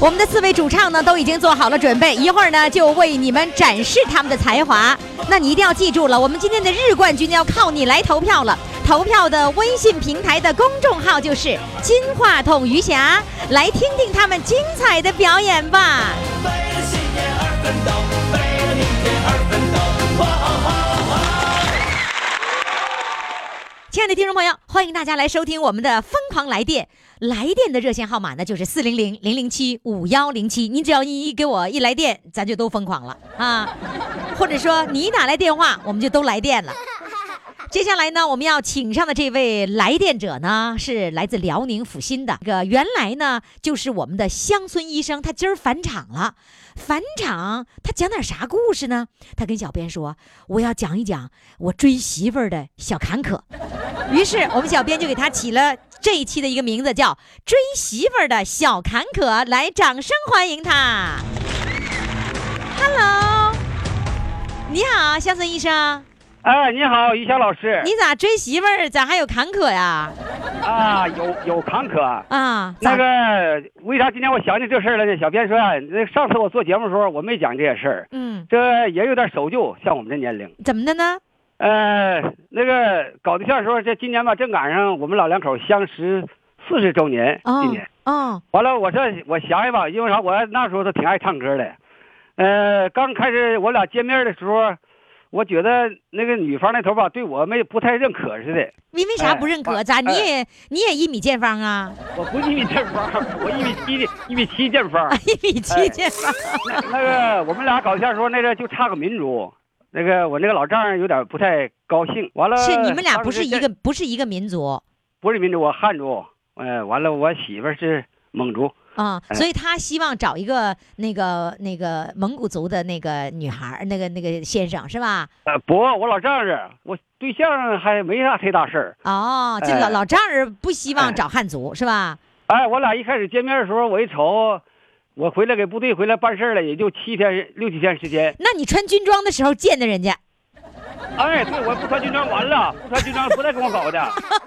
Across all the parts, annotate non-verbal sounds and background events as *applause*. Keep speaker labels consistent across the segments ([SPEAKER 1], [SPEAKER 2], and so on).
[SPEAKER 1] 我们的四位主唱呢都已经做好了准备，一会儿呢就为你们展示他们的才华。那你一定要记住了，我们今天的日冠军要靠你来投票了。投票的微信平台的公众号就是“金话筒余霞”，来听听他们精彩的表演吧。
[SPEAKER 2] 为了信念而奋斗，为了明天而奋斗。哇哈哈！
[SPEAKER 1] 亲爱的听众朋友，欢迎大家来收听我们的《疯狂来电》。来电的热线号码呢，就是四零零零零七五幺零七。你只要一一给我一来电，咱就都疯狂了啊！或者说你一打来电话，我们就都来电了。接下来呢，我们要请上的这位来电者呢，是来自辽宁阜新的。这个原来呢，就是我们的乡村医生，他今儿返场了。返场，他讲点啥故事呢？他跟小编说：“我要讲一讲我追媳妇儿的小坎坷。”于是我们小编就给他起了这一期的一个名字，叫《追媳妇儿的小坎坷》。来，掌声欢迎他。Hello，你好，乡村医生。
[SPEAKER 3] 哎，你好，于霞老师。
[SPEAKER 1] 你咋追媳妇儿？咋还有坎坷呀？
[SPEAKER 3] 啊，有有坎坷。
[SPEAKER 1] 啊，
[SPEAKER 3] 那个，为啥今天我想起这事儿来呢？小编说啊，那上次我做节目的时候，我没讲这些事儿，
[SPEAKER 1] 嗯，
[SPEAKER 3] 这也有点守旧，像我们这年龄。
[SPEAKER 1] 怎么的呢？
[SPEAKER 3] 呃，那个搞对象的时候，这今年吧，正赶上我们老两口相识四十周年。
[SPEAKER 1] 哦
[SPEAKER 3] 今年
[SPEAKER 1] 哦，
[SPEAKER 3] 完了，我说我想想吧，因为啥？我那时候都挺爱唱歌的。呃，刚开始我俩见面的时候，我觉得那个女方那头吧，对我没不太认可似的。
[SPEAKER 1] 你为啥不认可？咋？
[SPEAKER 3] 哎
[SPEAKER 1] 你也你也一米见方啊？
[SPEAKER 3] 我不一米见方，我一米七的，一米七见方。*laughs*
[SPEAKER 1] 一米七见方。
[SPEAKER 3] 那那个我们俩搞对象的时候，那个就差个民族。那个我那个老丈人有点不太高兴。完了，
[SPEAKER 1] 是你们俩不是一个不是一个民族
[SPEAKER 3] 不是民族，我汉族。哎，完了，我媳妇是蒙族。
[SPEAKER 1] 啊，
[SPEAKER 3] 哎
[SPEAKER 1] 所以他希望找一个那个那个蒙古族的那个女孩，那个那个先生是吧？
[SPEAKER 3] 呃，不，我老丈人，我对象还没啥太大事儿。
[SPEAKER 1] 哦，这老
[SPEAKER 3] 哎
[SPEAKER 1] 老丈人不希望
[SPEAKER 3] 哎
[SPEAKER 1] 找汉族是吧？
[SPEAKER 3] 哎，我俩一开始见面的时候，我一瞅，我回来给部队回来办事儿了，也就七天六七天时间。
[SPEAKER 1] 那你穿军装的时候见的人家，
[SPEAKER 3] 哎，对，我不穿军装完了，不穿军装不带跟我搞的。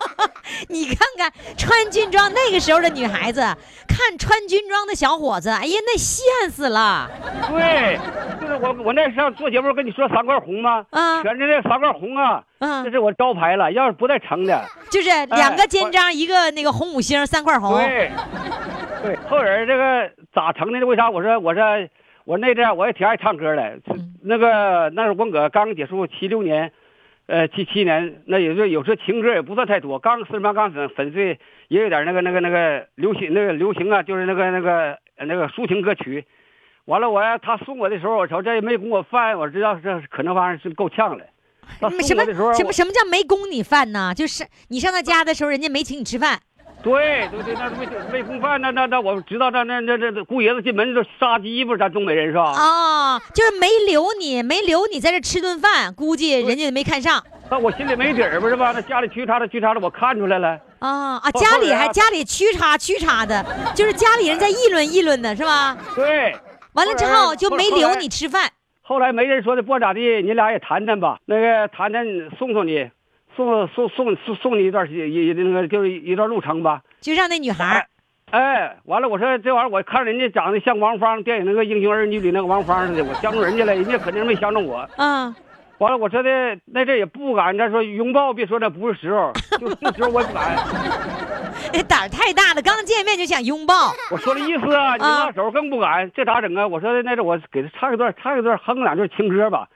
[SPEAKER 3] *laughs*
[SPEAKER 1] 你看看穿军装那个时候的女孩子，看穿军装的小伙子，哎呀，那羡死了
[SPEAKER 3] 对，就是我我那上做节目跟你说三块红吗？
[SPEAKER 1] 啊
[SPEAKER 3] 全是那三块红啊，这
[SPEAKER 1] 嗯，
[SPEAKER 3] 是我招牌了。要是不带成的，
[SPEAKER 1] 就是两个肩章，一个那个红五星，三块红。
[SPEAKER 3] 对，对。后人这个咋成的？为啥？我说我说我那阵我也挺爱唱歌的，
[SPEAKER 1] 嗯
[SPEAKER 3] 那个那是文革刚结束，七六年，呃七七年，那也就有时候情歌也不算太多，刚四十八刚粉粉碎，也有点那个那个那个流行那个流行啊，就是那个那个呃那个抒情歌曲。完了，我他送我的时候，我瞅这也没供我饭，我知道这可能玩意儿是够呛了。他
[SPEAKER 1] 什么什么什么叫没供你饭呢？就是你上他家的时候，人家没请你吃饭。
[SPEAKER 3] 对对对，那没没供饭，那那那我知道，那那那那姑爷子进门就杀鸡不是咱东北人是吧？
[SPEAKER 1] 哦，就是没留你，没留你在这吃顿饭，估计人家没看上。
[SPEAKER 3] 那我心里没底儿不是吧？那家里屈叉的屈叉的，我看出来了。
[SPEAKER 1] 啊啊！家里还家里屈叉屈叉的，就是家里人在议论议论的是吧？
[SPEAKER 3] 对，
[SPEAKER 1] 完了之
[SPEAKER 3] 后
[SPEAKER 1] 就没留你吃饭。
[SPEAKER 3] 后来没人说的，不咋地，你俩也谈谈吧。那个谈谈送送你，送送送送送你一段时间，一那个就是一段路程吧。
[SPEAKER 1] 就让那女孩儿
[SPEAKER 3] 哎，完了，我说这玩意儿，我看人家长得像王芳，电影那个《英雄儿女》里那个王芳似的，我相中人家了，人家肯定没相中我。
[SPEAKER 1] 嗯，
[SPEAKER 3] 完了，我说的那这也不敢，他说拥抱，别说那不是时候，就这时候我也不敢。*laughs*
[SPEAKER 1] 哎胆儿太大了，刚见面就想拥抱。
[SPEAKER 3] 我说的意思啊，你
[SPEAKER 1] 啊
[SPEAKER 3] 拉手更不敢，这咋整啊？我说的那阵我给他唱一段，唱一段，哼两句情歌吧。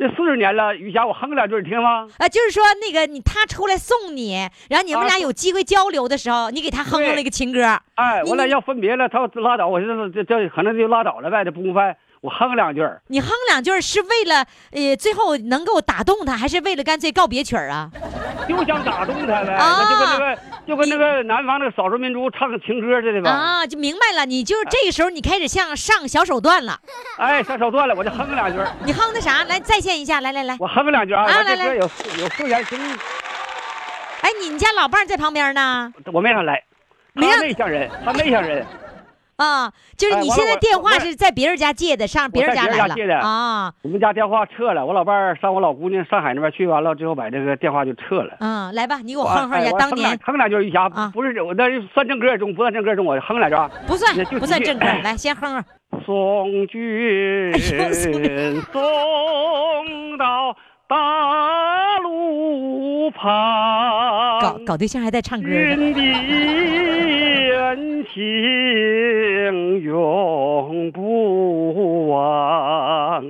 [SPEAKER 3] 这四十年了，于霞，我哼两句你听吗？
[SPEAKER 1] 啊，就是说那个你他出来送你，然后你们
[SPEAKER 3] 啊
[SPEAKER 1] 俩有机会交流的时候，你给他哼
[SPEAKER 3] 哼
[SPEAKER 1] 了一个情歌。
[SPEAKER 3] 哎，
[SPEAKER 1] 你
[SPEAKER 3] 我俩要分别了，他拉倒，我说这这这可能就拉倒了呗，这不供饭。我哼两句儿。
[SPEAKER 1] 你哼两句儿是为了呃最后能够打动他，还是为了干脆告别曲儿啊？*laughs*
[SPEAKER 3] 就想打动他呗，
[SPEAKER 1] 啊
[SPEAKER 3] 那就跟那个就跟那个南方那个少数民族唱情歌似的吧。
[SPEAKER 1] 啊，就明白了，你就这个时候你开始像上小手段了，
[SPEAKER 3] 哎，上手段了，我就哼两句儿，*laughs*
[SPEAKER 1] 你哼的啥？来再现一下，来来来，
[SPEAKER 3] 我哼两句啊。
[SPEAKER 1] 啊来来
[SPEAKER 3] 这歌有有四言情，
[SPEAKER 1] 哎，你们家老伴儿在旁边呢？
[SPEAKER 3] 我没让他来，他内向人，他内向人。
[SPEAKER 1] 啊，就是你现在电话是在别人家借的，上别人家
[SPEAKER 3] 在别人
[SPEAKER 1] 来了
[SPEAKER 3] 家借的
[SPEAKER 1] 啊。
[SPEAKER 3] 我们家电话撤了，我老伴儿上我老姑娘上海那边去完了之后，把这个电话就撤了。
[SPEAKER 1] 嗯，来吧，你给我
[SPEAKER 3] 我
[SPEAKER 1] 哼哼一下
[SPEAKER 3] 哎
[SPEAKER 1] 当年，
[SPEAKER 3] 哼两句余霞
[SPEAKER 1] 啊，
[SPEAKER 3] 不是我那是算正歌中，不算正歌中，我哼两句啊。
[SPEAKER 1] 不算不算正歌，来先哼哼。
[SPEAKER 3] 送君
[SPEAKER 1] 送
[SPEAKER 3] 到大路旁，
[SPEAKER 1] 搞搞对象还带唱歌的，
[SPEAKER 3] 君的恩情永不忘，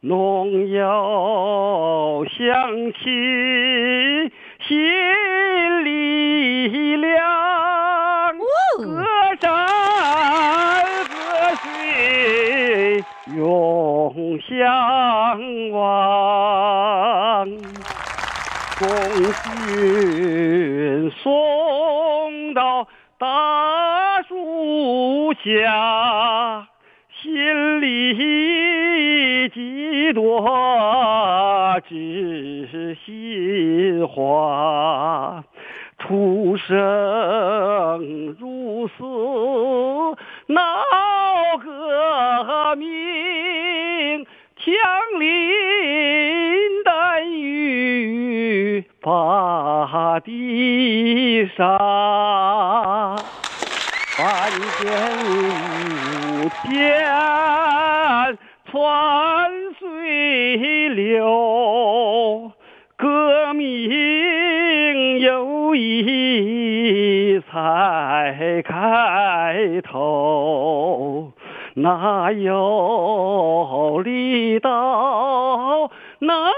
[SPEAKER 3] 农药响起心里凉。河山河水永相望，公君送到大树下，心里几多知心话。出生入死闹革命，枪林弹雨把地杀。万箭无天穿水流，革命友谊才开头，哪有力道能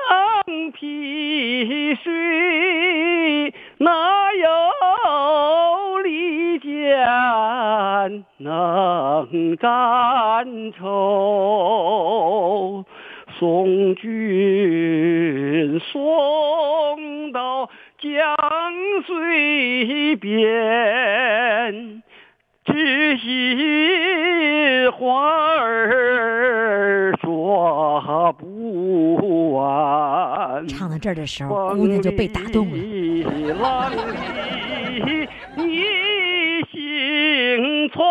[SPEAKER 3] 劈水？哪有利剑能斩仇？送君送到江水边，知心话儿说不完。
[SPEAKER 1] 唱到这儿的时候，姑娘就被打动了。
[SPEAKER 3] 你行船，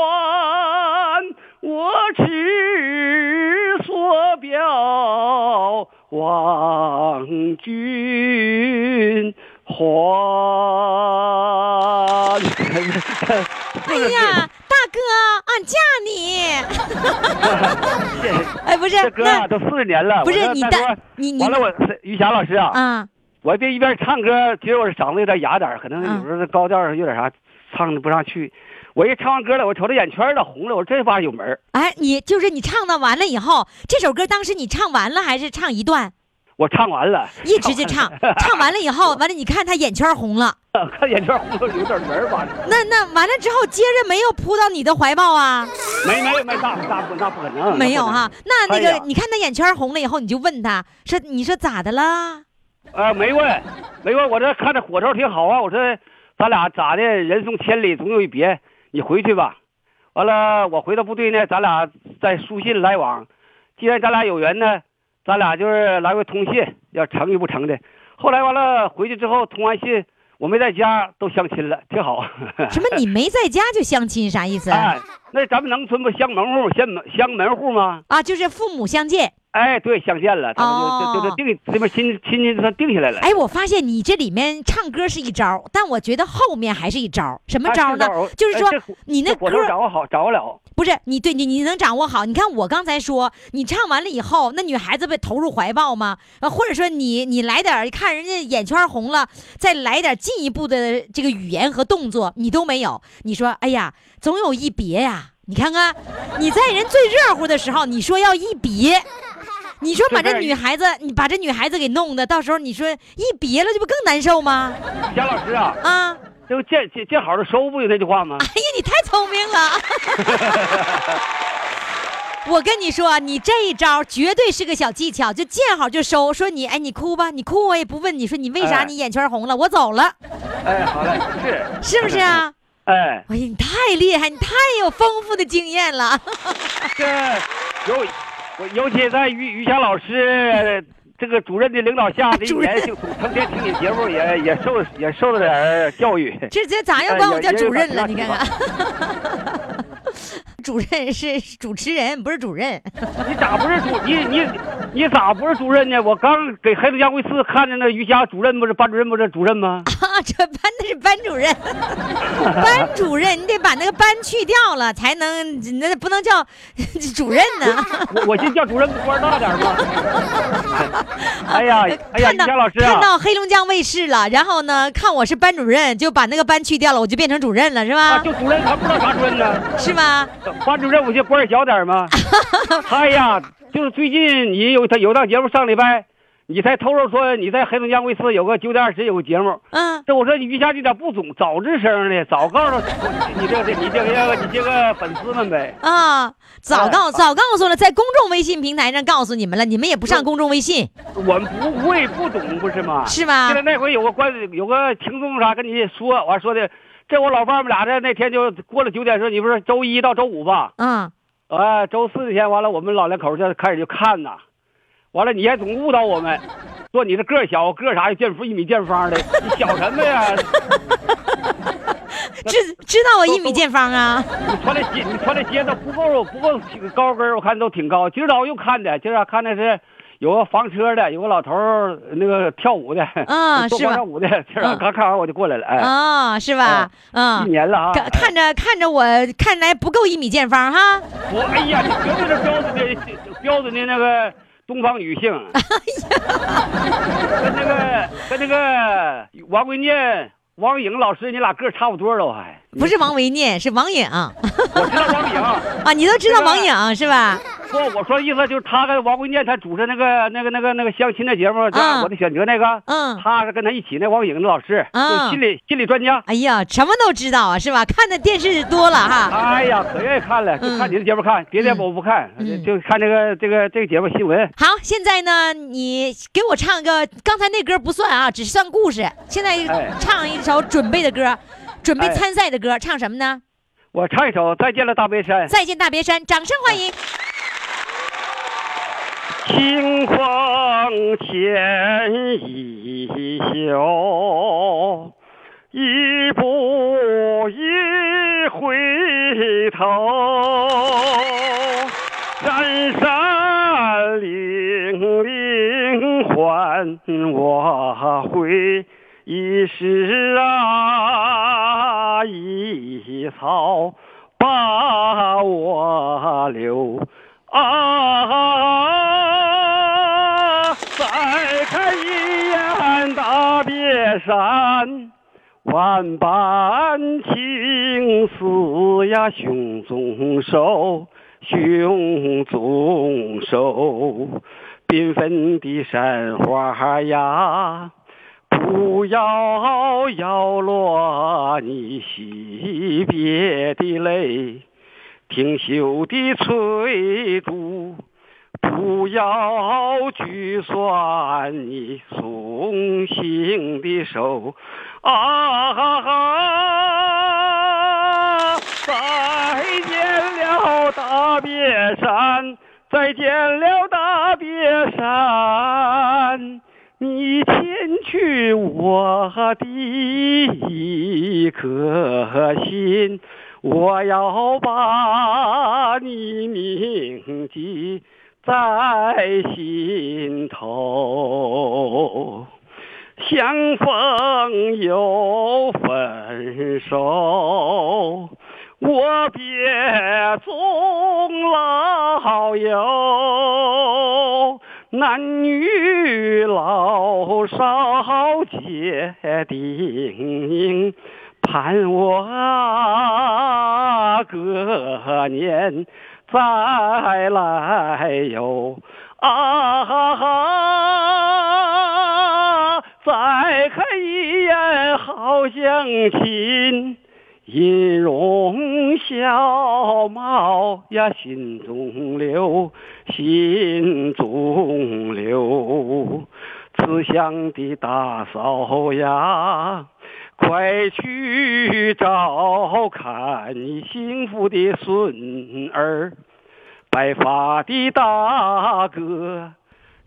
[SPEAKER 3] 我持所表望
[SPEAKER 1] 呀，*laughs* 大哥，俺嫁你。*laughs* 哎，不是
[SPEAKER 3] 这，歌啊都四十年了，
[SPEAKER 1] 不是你的你你
[SPEAKER 3] 完了，我是于霞老师啊，
[SPEAKER 1] 啊，
[SPEAKER 3] 我这一边唱歌，觉得我嗓子有点哑点儿，可能
[SPEAKER 1] 嗯
[SPEAKER 3] 有时候高调有点啥唱的不上去。我一唱完歌了，我瞅着眼圈了，红了，我说这玩意儿有门儿
[SPEAKER 1] 哎，你就是你唱的完了以后，这首歌当时你唱完了还是唱一段？
[SPEAKER 3] 我唱完了，*laughs*
[SPEAKER 1] 一直就唱，*laughs* 唱完了以后，完了你看他眼圈红了，*laughs*
[SPEAKER 3] 看眼圈红了，有点门儿吧？
[SPEAKER 1] 那那完了之后，接着没有扑到你的怀抱啊？
[SPEAKER 3] 没没没，那那不那不可能，
[SPEAKER 1] 没有哈。那那个、你看他眼圈红了以后，你就问他说：“你说咋的啦？
[SPEAKER 3] 呃，没问，没问，我这看着火头挺好啊，我说咱俩咋的？人送千里总有一别，你回去吧。完了，我回到部队呢，咱俩再书信来往。既然咱俩有缘呢，咱俩就是来回通信，要成与不成的。后来完了回去之后通完信，我没在家，都相亲了，挺好。
[SPEAKER 1] 什么你没在家就相亲，啥意思？
[SPEAKER 3] 哎，那咱们农村不乡门户乡门乡门户吗？
[SPEAKER 1] 啊，就是父母相见。
[SPEAKER 3] 哎，对，相见了，他们就、
[SPEAKER 1] 哦
[SPEAKER 3] 就就就定这边亲亲戚算定下来了。
[SPEAKER 1] 哎，我发现你这里面唱歌是一招，但我觉得后面还是一招。什么招呢？
[SPEAKER 3] 哎
[SPEAKER 1] 就是说
[SPEAKER 3] 哎
[SPEAKER 1] 你那歌
[SPEAKER 3] 掌握好，掌握了。
[SPEAKER 1] 不是你对你你能掌握好？你看我刚才说，你唱完了以后，那女孩子被投入怀抱吗？啊，或者说你你来点看人家眼圈红了，再来点进一步的这个语言和动作，你都没有。你说，哎呀，总有一别呀。你看看，你在人最热乎的时候，你说要一别，*laughs* 你说把这女孩子，你把这女孩子给弄的，到时候你说一别了，这不更难受吗？
[SPEAKER 3] 贾老师啊，
[SPEAKER 1] 啊，
[SPEAKER 3] 这不见见见好的收不有那句话吗？
[SPEAKER 1] 哎呀，你太聪明了。*laughs* 我跟你说，你这一招绝对是个小技巧，就见好就收。说你，哎，你哭吧，你哭我也不问你说你为啥
[SPEAKER 3] 哎
[SPEAKER 1] 你眼圈红了，我走了，
[SPEAKER 3] 哎，好嘞，是，
[SPEAKER 1] 是不是啊？
[SPEAKER 3] 哎，
[SPEAKER 1] 哎呀，你太厉害，你太有丰富的经验了。*laughs*
[SPEAKER 3] 这尤我尤其在于于霞老师这个主任的领导下，这一年就成天听你节目，也也受也受了点儿教育。
[SPEAKER 1] 这这咋又管我叫主任了？
[SPEAKER 3] 哎
[SPEAKER 1] 你看看，主任是主持人，不是主任。*laughs*
[SPEAKER 3] 你咋不是主你你你咋不是主任呢？我刚给黑龙江卫视看着那瑜伽主任不是班主任不是主任吗？*laughs*
[SPEAKER 1] 啊，这班的是班主任，班主任，你得把那个班去掉了，才能那不能叫 *laughs* 主任呢。
[SPEAKER 3] 我我先叫主任官大点吗？哎呀哎呀，于
[SPEAKER 1] 看到
[SPEAKER 3] 老师
[SPEAKER 1] 看
[SPEAKER 3] 啊，
[SPEAKER 1] 到黑龙江卫视了，然后呢，看我是班主任，就把那个班去掉了，我就变成主任了，是
[SPEAKER 3] 啊，
[SPEAKER 1] 吧？
[SPEAKER 3] 就主任他不知道啥主任呢？
[SPEAKER 1] 是吧？
[SPEAKER 3] 班主任我就官小点儿吗？*laughs* 哎呀，就是最近你有他有档节目上礼拜，你才透露说你在黑龙江卫视有个九点二十有个节目。
[SPEAKER 1] 嗯，
[SPEAKER 3] 这我说你于霞你咋不总早吱声呢？早告诉你这个你这个你这个粉丝们呗。
[SPEAKER 1] 啊，早告
[SPEAKER 3] 哎
[SPEAKER 1] 早告诉了，在公众微信平台上告诉你们了，你们也不上公众微信，
[SPEAKER 3] 我们不会不懂不是吗？
[SPEAKER 1] 是吗
[SPEAKER 3] 现在那回有个关有个听众啥跟你说，完说的，这我老伴儿们俩这那天就过了九点说，你不是周一到周五吧？
[SPEAKER 1] 嗯，
[SPEAKER 3] 啊，周四那天完了，我们老两口就开始就看呐，完了你还总误导我们，说你这个儿小个儿啥的见一米见方的，你小什么呀？*laughs*
[SPEAKER 1] 知知道我一米见方啊？
[SPEAKER 3] 你穿的鞋，你穿的鞋都不够不够高跟儿我看都挺高。今儿早上又看的，今儿啊看的是有个房车的，有个老头儿那个跳舞的，*laughs* 做
[SPEAKER 1] 啊是吧
[SPEAKER 3] 广场舞的。刚看完我就过来了，哎，
[SPEAKER 1] 啊，是吧？
[SPEAKER 3] 嗯一
[SPEAKER 1] 嗯，
[SPEAKER 3] 年了啊。
[SPEAKER 1] 看看着看着我看来不够一米见方哈。
[SPEAKER 3] 我哎呀，你绝对是标准的标准的那个东方女性，*laughs* 跟那个跟那个王文念、王颖老师，你俩个差不多都还。
[SPEAKER 1] 不是王维念，是王颖 *laughs*
[SPEAKER 3] 我知道王颖，*laughs*
[SPEAKER 1] 啊，你都知道王颖是吧？
[SPEAKER 3] 不，我说意思就是他跟王维念他主持那个那个那个那个相亲的节目，叫
[SPEAKER 1] 嗯《
[SPEAKER 3] 我的选择》那个，
[SPEAKER 1] 嗯，
[SPEAKER 3] 他是跟他一起那王颖的老师，
[SPEAKER 1] 嗯
[SPEAKER 3] 就心理心理专家。
[SPEAKER 1] 哎呀，什么都知道啊，是吧？看的电视多了哈。
[SPEAKER 3] 哎呀，可愿意看了，就看你的节目看，别的我不看，
[SPEAKER 1] 嗯
[SPEAKER 3] 就看这个这个这个节目新闻。
[SPEAKER 1] 好，现在呢，你给我唱个，刚才那歌不算啊，只算故事。现在
[SPEAKER 3] 哎
[SPEAKER 1] 唱一首准备的歌，准备
[SPEAKER 3] 哎
[SPEAKER 1] 参赛的歌，唱什么呢？
[SPEAKER 3] 我唱一首《再见了大别山》。
[SPEAKER 1] 再见大别山，掌声欢迎。
[SPEAKER 3] 清风牵一袖，一步一回头，山山岭岭唤我回。一时啊，一草把我留啊！再看一眼大别山，万般情思呀，胸中收，胸中收，缤纷的山花呀。不要摇落你惜别的泪，挺秀的翠竹，不要举酸你送行的手啊哈！再见了大别山，再见了大别山。你去我的一颗心，我要把你铭记在心头。相逢又分手，我别终老友。男女老少结定，盼我啊隔年再来哟啊哈！再看一眼好乡亲，音容笑貌呀，心中留，心中留。慈祥的大嫂呀，快去照看你幸福的孙儿。白发的大哥，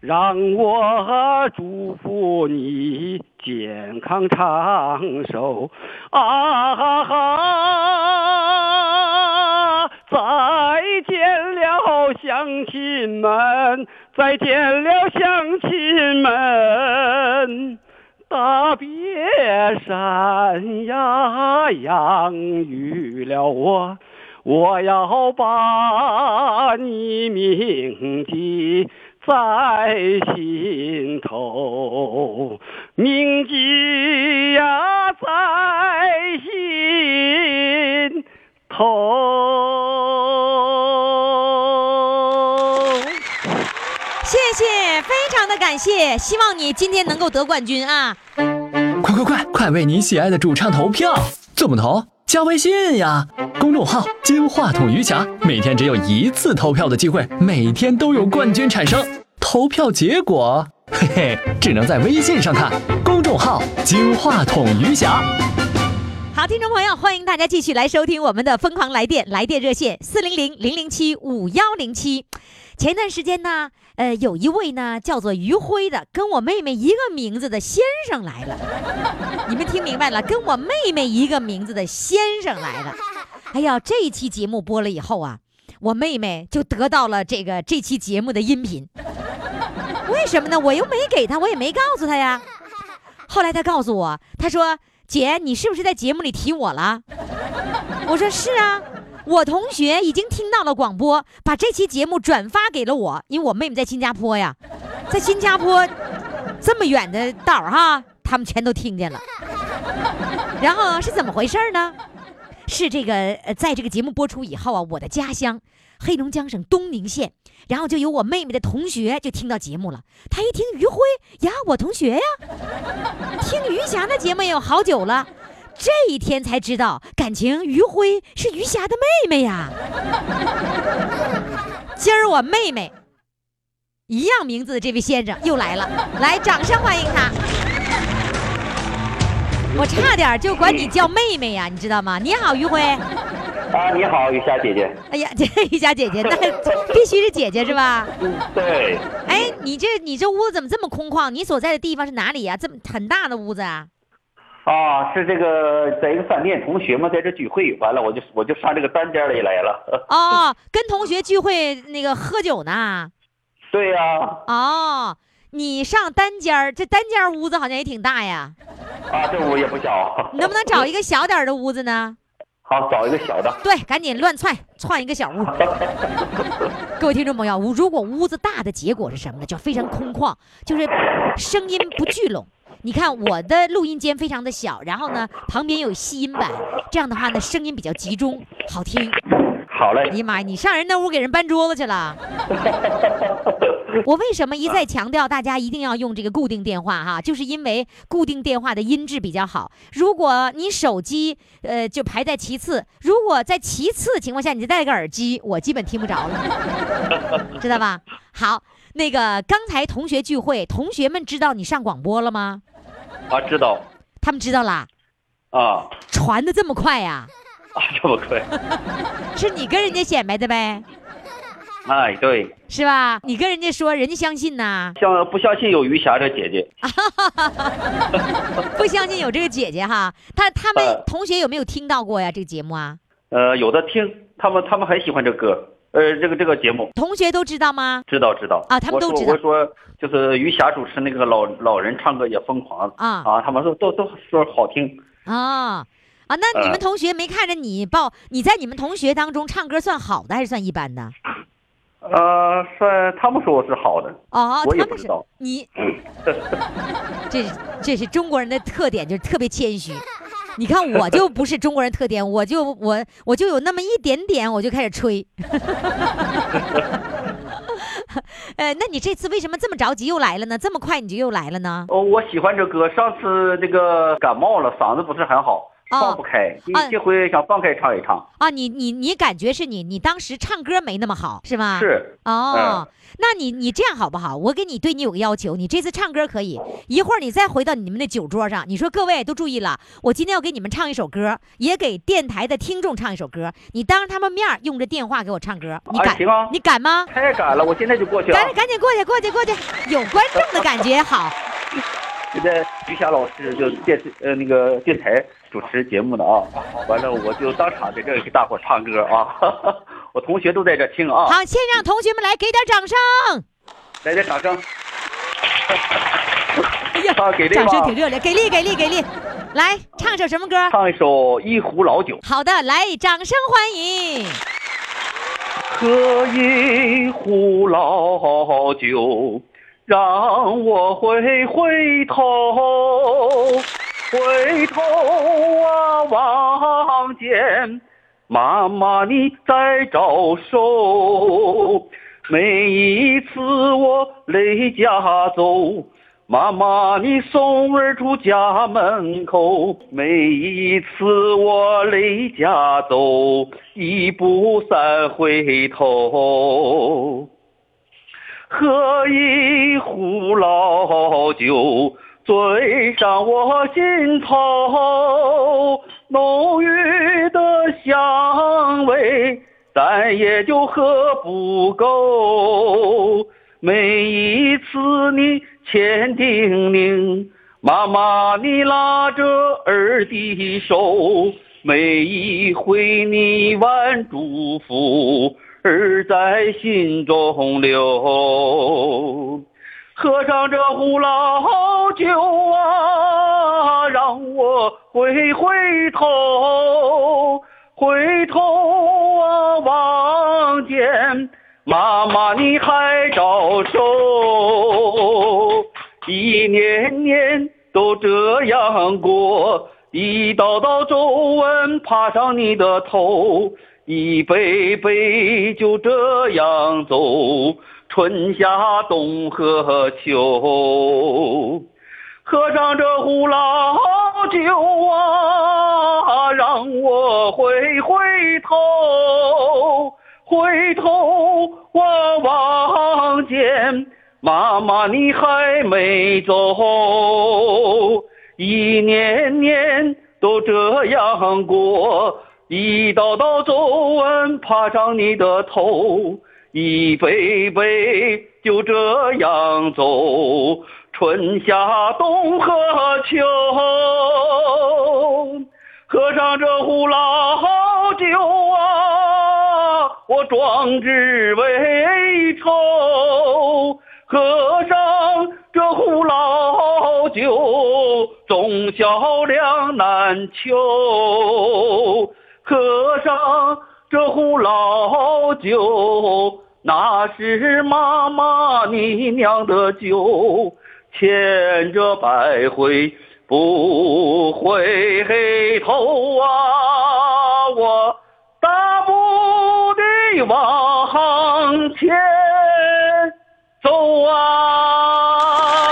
[SPEAKER 3] 让我祝福你健康长寿啊哈哈！再见了，乡亲们，再见了，乡亲们。大别山呀，养育了我。我要把你铭记在心头，铭记呀在心头。
[SPEAKER 1] 谢谢，非常的感谢，希望你今天能够得冠军啊！
[SPEAKER 4] 快快快，快为你喜爱的主唱投票！怎么投？加微信呀，众号“金话筒余霞”，每天只有一次投票的机会，每天都有冠军产生。投票结果，嘿嘿，只能在微信上看。公众号“金话筒余霞”。
[SPEAKER 1] 好，听众朋友，欢迎大家继续来收听我们的疯狂来电，来电热线四零零零零七五幺零七。前段时间呢，呃，有一位呢叫做余辉的，跟我妹妹一个名字的先生来了。你们听明白了？跟我妹妹一个名字的先生来了。哎呀，这一期节目播了以后啊，我妹妹就得到了这个这期节目的音频。*laughs* 为什么呢？我又没给她，我也没告诉她呀。后来她告诉我，她说：“姐，你是不是在节目里提我了？”我说：“是啊。”我同学已经听到了广播，把这期节目转发给了我，因为我妹妹在新加坡呀，在新加坡这么远的道儿哈，他们全都听见了。然后是怎么回事呢？是这个呃，在这个节目播出以后啊，我的家乡黑龙江省东宁县，然后就有我妹妹的同学就听到节目了。他一听于辉呀，我同学呀，听于霞的节目也有好久了。这一天才知道，感情于辉是于霞的妹妹呀。今儿我妹妹一样名字的这位先生又来了，来，掌声欢迎他。我差点就管你叫妹妹呀，你知道吗？你好，于辉。
[SPEAKER 5] 啊，你好，雨霞姐姐。
[SPEAKER 1] 哎呀，*laughs* 这余霞姐姐，那 *laughs* 必须是姐姐是吧？
[SPEAKER 5] 对，
[SPEAKER 1] 哎，你这你这屋子怎么这么空旷？你所在的地方是哪里呀？这么很大的屋子啊？
[SPEAKER 5] 啊，是这个在一个饭店，同学们在这聚会，完了我就我就上这个单间里来了。*laughs*
[SPEAKER 1] 哦，跟同学聚会那个喝酒呢？
[SPEAKER 5] 对呀、
[SPEAKER 1] 哦，你上单间儿，这单间儿屋子好像也挺大呀，
[SPEAKER 5] 啊，这屋也不小。
[SPEAKER 1] 你能不能找一个小点儿的屋子呢？
[SPEAKER 5] 好，找一个小的。
[SPEAKER 1] 对，赶紧乱窜，窜一个小屋。*laughs* 各位听众朋友，如果屋子大的结果是什么呢？就非常空旷，就是声音不聚拢。你看我的录音间非常的小，然后呢旁边有吸音板，这样的话呢声音比较集中，好听。
[SPEAKER 5] 好嘞
[SPEAKER 1] 哎。呀妈呀，你上人那屋给人搬桌子去了。*laughs* *laughs* 我为什么一再强调大家一定要用这个固定电话哈？就是因为固定电话的音质比较好。如果你手机呃就排在其次，如果在其次情况下你再戴个耳机，我基本听不着了，*laughs* 知道吧？好，那个刚才同学聚会，同学们知道你上广播了吗？
[SPEAKER 5] 啊，知道。
[SPEAKER 1] 他们知道啦，
[SPEAKER 5] 啊
[SPEAKER 1] 传的这么快呀、
[SPEAKER 5] 啊，*laughs* 这么快。
[SPEAKER 1] 是你跟人家显摆的呗，
[SPEAKER 5] 哎，对，
[SPEAKER 1] 是吧？你跟人家说，人家相信呐。
[SPEAKER 5] 相不相信有余霞这姐姐？*laughs*
[SPEAKER 1] 不相信有这个姐姐哈，他他们
[SPEAKER 5] 呃
[SPEAKER 1] 同学有没有听到过呀？这个节目啊，
[SPEAKER 5] 呃，有的听，他们他们很喜欢这歌，呃，这个这个节目，
[SPEAKER 1] 同学都知道吗？
[SPEAKER 5] 知道知道
[SPEAKER 1] 啊他们都知道
[SPEAKER 5] 我说就是余霞主持那个老老人唱歌也疯狂
[SPEAKER 1] 啊
[SPEAKER 5] 啊，他们说都都说好听。
[SPEAKER 1] 啊啊，那你们
[SPEAKER 5] 呃
[SPEAKER 1] 同学没看着你报？你在你们同学当中唱歌算好的还是算一般的？
[SPEAKER 5] 呃，算他们说我是好的，
[SPEAKER 1] 哦，
[SPEAKER 5] 我也
[SPEAKER 1] 他们是
[SPEAKER 5] 不知道
[SPEAKER 1] 你，*laughs* 这是这是中国人的特点，就是特别谦虚。你看我就不是中国人特点，我就我我就有那么一点点，我就开始吹。*laughs* 呃，那你这次为什么这么着急又来了呢？这么快你就又来了呢？
[SPEAKER 5] 哦，我喜欢这歌。上次这个感冒了，嗓子不是很好，
[SPEAKER 1] 哦
[SPEAKER 5] 放不开。你
[SPEAKER 1] 啊
[SPEAKER 5] 这回想放开唱一唱。
[SPEAKER 1] 啊，你你你感觉是你你当时唱歌没那么好是吗？
[SPEAKER 5] 是。
[SPEAKER 1] 哦
[SPEAKER 5] 嗯，
[SPEAKER 1] 那你你这样好不好？我给你对你有个要求，你这次唱歌可以，一会儿你再回到你们的酒桌上，你说各位都注意了，我今天要给你们唱一首歌，也给电台的听众唱一首歌，你当着他们面用着电话给我唱歌，你敢？
[SPEAKER 5] 哎行啊
[SPEAKER 1] 你敢吗？
[SPEAKER 5] 太敢了，我现在就过去了
[SPEAKER 1] 赶！紧赶紧过去过去过去，有观众的感觉好。*laughs*
[SPEAKER 5] 现在徐霞老师就电视呃那个电台主持节目的啊，完了我就当场在这给大伙儿唱歌啊，*laughs* 我同学都在这听啊，
[SPEAKER 1] 好，先让同学们来给点掌声。
[SPEAKER 5] 来点掌声。
[SPEAKER 1] 哎呀
[SPEAKER 5] 啊给力吧
[SPEAKER 1] 掌声挺热烈，给力给力给力！来唱首什么歌？
[SPEAKER 5] 唱一首《一壶老酒》。
[SPEAKER 1] 好的，来，掌声欢迎。
[SPEAKER 5] 喝一壶老酒，让我回回头，回头啊望见妈妈你在招手，每一次我离家走。妈妈，你送儿出家门口，每一次我离家走，一步三回头。喝一壶老酒，醉上我心头，浓郁的香味，再也就喝不够。每一次你千叮咛，妈妈你拉着儿的手，每一回你万嘱咐，儿在心中留。喝上这壶老酒啊，让我回回头，回头啊望见。妈妈，你还招手，一年年都这样过，一道道皱纹爬上你的头，一杯杯就这样走，春夏冬和秋。喝上这壶老酒啊，让我回回头。回头我望见妈妈你还没走，一年年都这样过，一道道皱纹爬上你的头，一杯杯就这样走，春夏冬和秋，喝上这壶老酒啊。我壮志未酬，喝上这壶老酒，忠孝两难求。喝上这壶老酒，那是妈妈你酿的酒，千折百回不回头啊！我大步。往前走啊！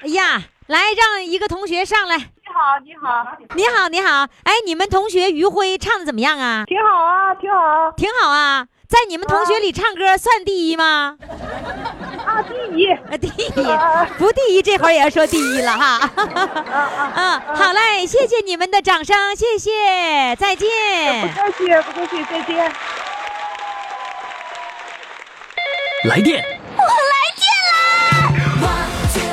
[SPEAKER 1] 哎呀，来，让一个同学上来。
[SPEAKER 6] 你好，你好，
[SPEAKER 1] 你好，你好。哎，你们同学于辉唱的怎么样啊？
[SPEAKER 6] 挺好啊，挺好。
[SPEAKER 1] 挺好啊，在你们同学里唱歌算第一吗？
[SPEAKER 6] 啊，第一。
[SPEAKER 1] 啊，第一，不第一，这会儿也要说第一了哈。嗯，好嘞，谢谢你们的掌声，谢谢，再见。
[SPEAKER 6] 不客气，不客气，再见。
[SPEAKER 4] 来电！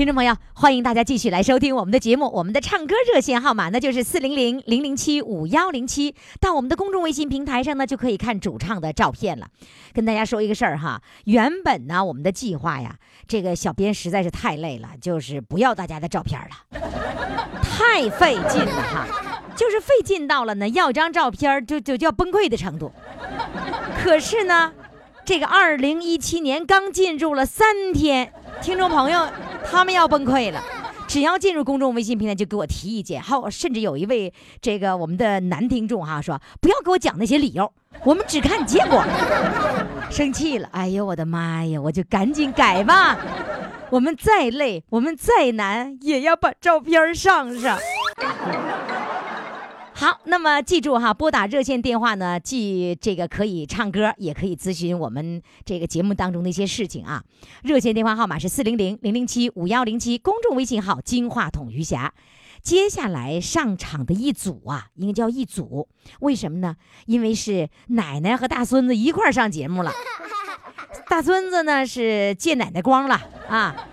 [SPEAKER 1] 听众朋友，欢迎大家继续来收听我们的节目。我们的唱歌热线号码呢就是四零零零零七五幺零七。到我们的公众微信平台上呢，就可以看主唱的照片了。跟大家说一个事儿哈，原本呢我们的计划呀，这个小编实在是太累了，就是不要大家的照片了，*laughs* 太费劲了哈，就是费劲到了呢要张照片就就就要崩溃的程度。可是呢，这个二零一七年刚进入了三天，听众朋友他们要崩溃了。只要进入公众微信平台就给我提意见。还有，甚至有一位这个我们的男听众哈说，不要给我讲那些理由，我们只看结果。生气了，哎呦我的妈呀，我就赶紧改吧。我们再累，我们再难，也要把照片上上。好，那么记住哈，拨打热线电话呢，既这个可以唱歌，也可以咨询我们这个节目当中的一些事情啊。热线电话号码是四零零零零七五幺零七，公众微信号“金话筒余霞”。接下来上场的一组啊，应该叫一组，为什么呢？因为是奶奶和大孙子一块儿上节目了。大孙子呢是借奶奶光了啊。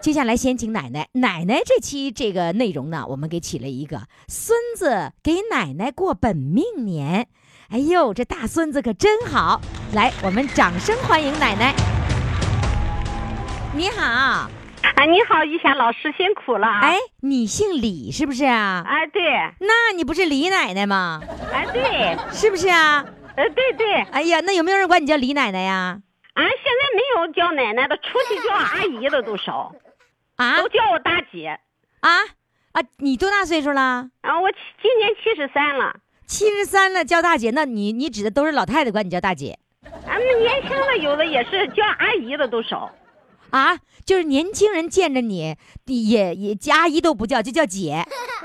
[SPEAKER 1] 接下来先请奶奶，奶奶这期这个内容呢，我们给起了一个“孙子给奶奶过本命年”。哎呦，这大孙子可真好！来，我们掌声欢迎奶奶。你好，
[SPEAKER 7] 啊，你好，玉霞老师，辛苦了。
[SPEAKER 1] 哎，你姓李是不是啊？
[SPEAKER 7] 哎，对，
[SPEAKER 1] 那你不是李奶奶吗？
[SPEAKER 7] 哎，对，
[SPEAKER 1] 是不是啊？
[SPEAKER 7] 呃，对对。
[SPEAKER 1] 哎呀，那有没有人管你叫李奶奶呀？
[SPEAKER 7] 啊现在没有叫奶奶的，出去叫阿姨的都少，
[SPEAKER 1] 啊
[SPEAKER 7] 都叫我大姐。
[SPEAKER 1] 啊啊！你多大岁数了？
[SPEAKER 7] 啊，我七今年七十三了。
[SPEAKER 1] 七十三了叫大姐，那你你指的都是老太太管你叫大姐
[SPEAKER 7] 俺们年轻的有的也是叫阿姨的都少。
[SPEAKER 1] 啊？就是年轻人见着你，也也阿姨都不叫，就叫姐。*laughs*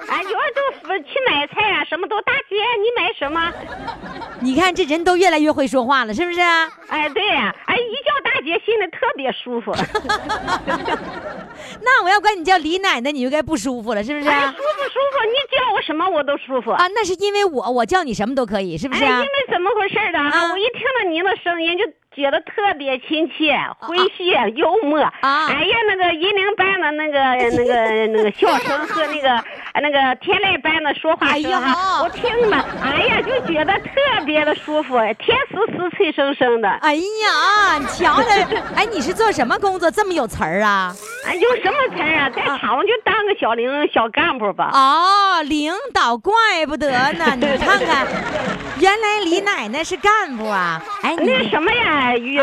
[SPEAKER 7] 哎，有的都去买菜啊，什么都大姐，你买什么？*laughs*
[SPEAKER 1] 你看这人都越来越会说话了，是不是啊？
[SPEAKER 7] 哎，对呀、哎，一叫大姐心里特别舒服。*laughs*
[SPEAKER 1] 那我要管你叫李奶奶，你就该不舒服了，是不是
[SPEAKER 7] 哎，
[SPEAKER 1] 啊
[SPEAKER 7] 舒？服舒服，你叫我什么我都舒服。
[SPEAKER 1] 啊，那是因为我我叫你什么都可以，是不是
[SPEAKER 7] 哎，因
[SPEAKER 1] 啊？
[SPEAKER 7] 为怎么回事儿的我一听到您的声音就觉得特别亲切、诙谐、幽默。
[SPEAKER 1] 啊
[SPEAKER 7] 哎呀，那个银铃班的那个、那个、那个笑声和那个、那个天籁班的说话声，我听了，哎呀，就觉得特别的舒服，甜丝丝、脆生生的。
[SPEAKER 1] 哎呀，你瞧瞧，哎，你是做什么工作这么有词儿啊？
[SPEAKER 7] 哎，有什么词儿啊？在厂就当个小领小干部吧。
[SPEAKER 1] 哦，领导，怪不得呢！你看看，原来李奶奶是干部啊！哎，
[SPEAKER 7] 那
[SPEAKER 1] 个
[SPEAKER 7] 什么呀，于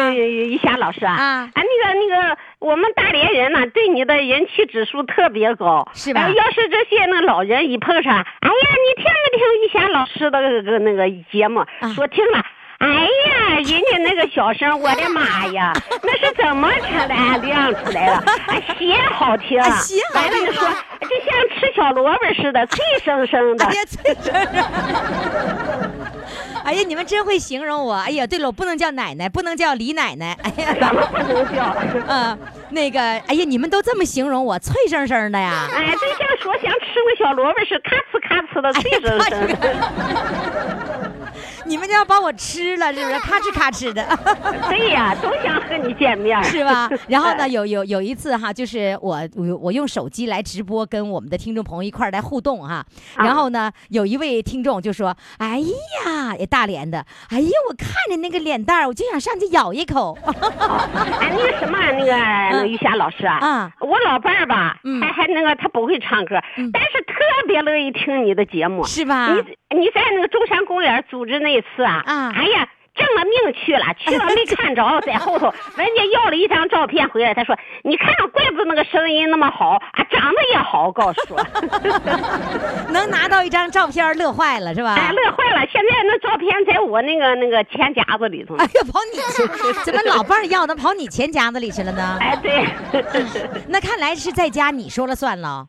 [SPEAKER 7] 于霞老师啊，
[SPEAKER 1] 啊
[SPEAKER 7] 哎，那个那个，我们大连人呢，对你的人气指数特别高，
[SPEAKER 1] 是吧
[SPEAKER 7] 哎要是这些那老人一碰上，哎呀，你听没听于霞老师的那个那个节目？
[SPEAKER 1] 啊
[SPEAKER 7] 说听了。哎呀，人家那个小声，我的妈呀，*laughs* 那是怎么出来亮出来了？哎，鞋好听，
[SPEAKER 1] 哎鞋好听
[SPEAKER 7] 完了说就像吃小萝卜似的，脆生生的
[SPEAKER 1] 哎。呀，脆生生。*laughs* *laughs* 哎呀，你们真会形容我！哎呀，对了，我不能叫奶奶，不能叫李奶奶。*laughs* 哎呀，
[SPEAKER 7] 咱们不能叫？
[SPEAKER 1] 嗯，那个，哎呀，你们都这么形容我，脆生生的呀。
[SPEAKER 7] 哎，就像说像吃个小萝卜似的，咔哧咔哧的，脆生生的。*laughs*
[SPEAKER 1] 你们就要把我吃了，是不是？咔哧咔哧的。*laughs*
[SPEAKER 7] 对呀，都想和你见面，*laughs*
[SPEAKER 1] 是吧？然后呢，有有有一次哈，就是我我我用手机来直播，跟我们的听众朋友一块儿来互动哈。然后呢，有一位听众就说：“哎呀，也大连的，哎呀，我看着那个脸蛋儿，我就想上去咬一口。
[SPEAKER 7] 哎，那个什么，那个那个于霞老师啊，
[SPEAKER 1] 啊
[SPEAKER 7] 我老伴儿吧，
[SPEAKER 1] 嗯
[SPEAKER 7] 还还那个他不会唱歌，但是特别乐意听你的节目，
[SPEAKER 1] 是吧
[SPEAKER 7] 你你在那个中山公园组织那次啊，
[SPEAKER 1] 啊
[SPEAKER 7] 哎呀。挣了命去了，去了没看着，在后头，人家要了一张照片回来，他说：“你看，怪不得那个声音那么好啊，长得也好。”告诉我，*laughs*
[SPEAKER 1] 能拿到一张照片，乐坏了是吧？
[SPEAKER 7] 哎，乐坏了！现在那照片在我那个那个钱夹子里头呢
[SPEAKER 1] 哎。呀，跑你去，*laughs* 怎么老伴儿要的跑你钱夹子里去了呢？
[SPEAKER 7] 哎，对，
[SPEAKER 1] 那看来是在家你说了算了。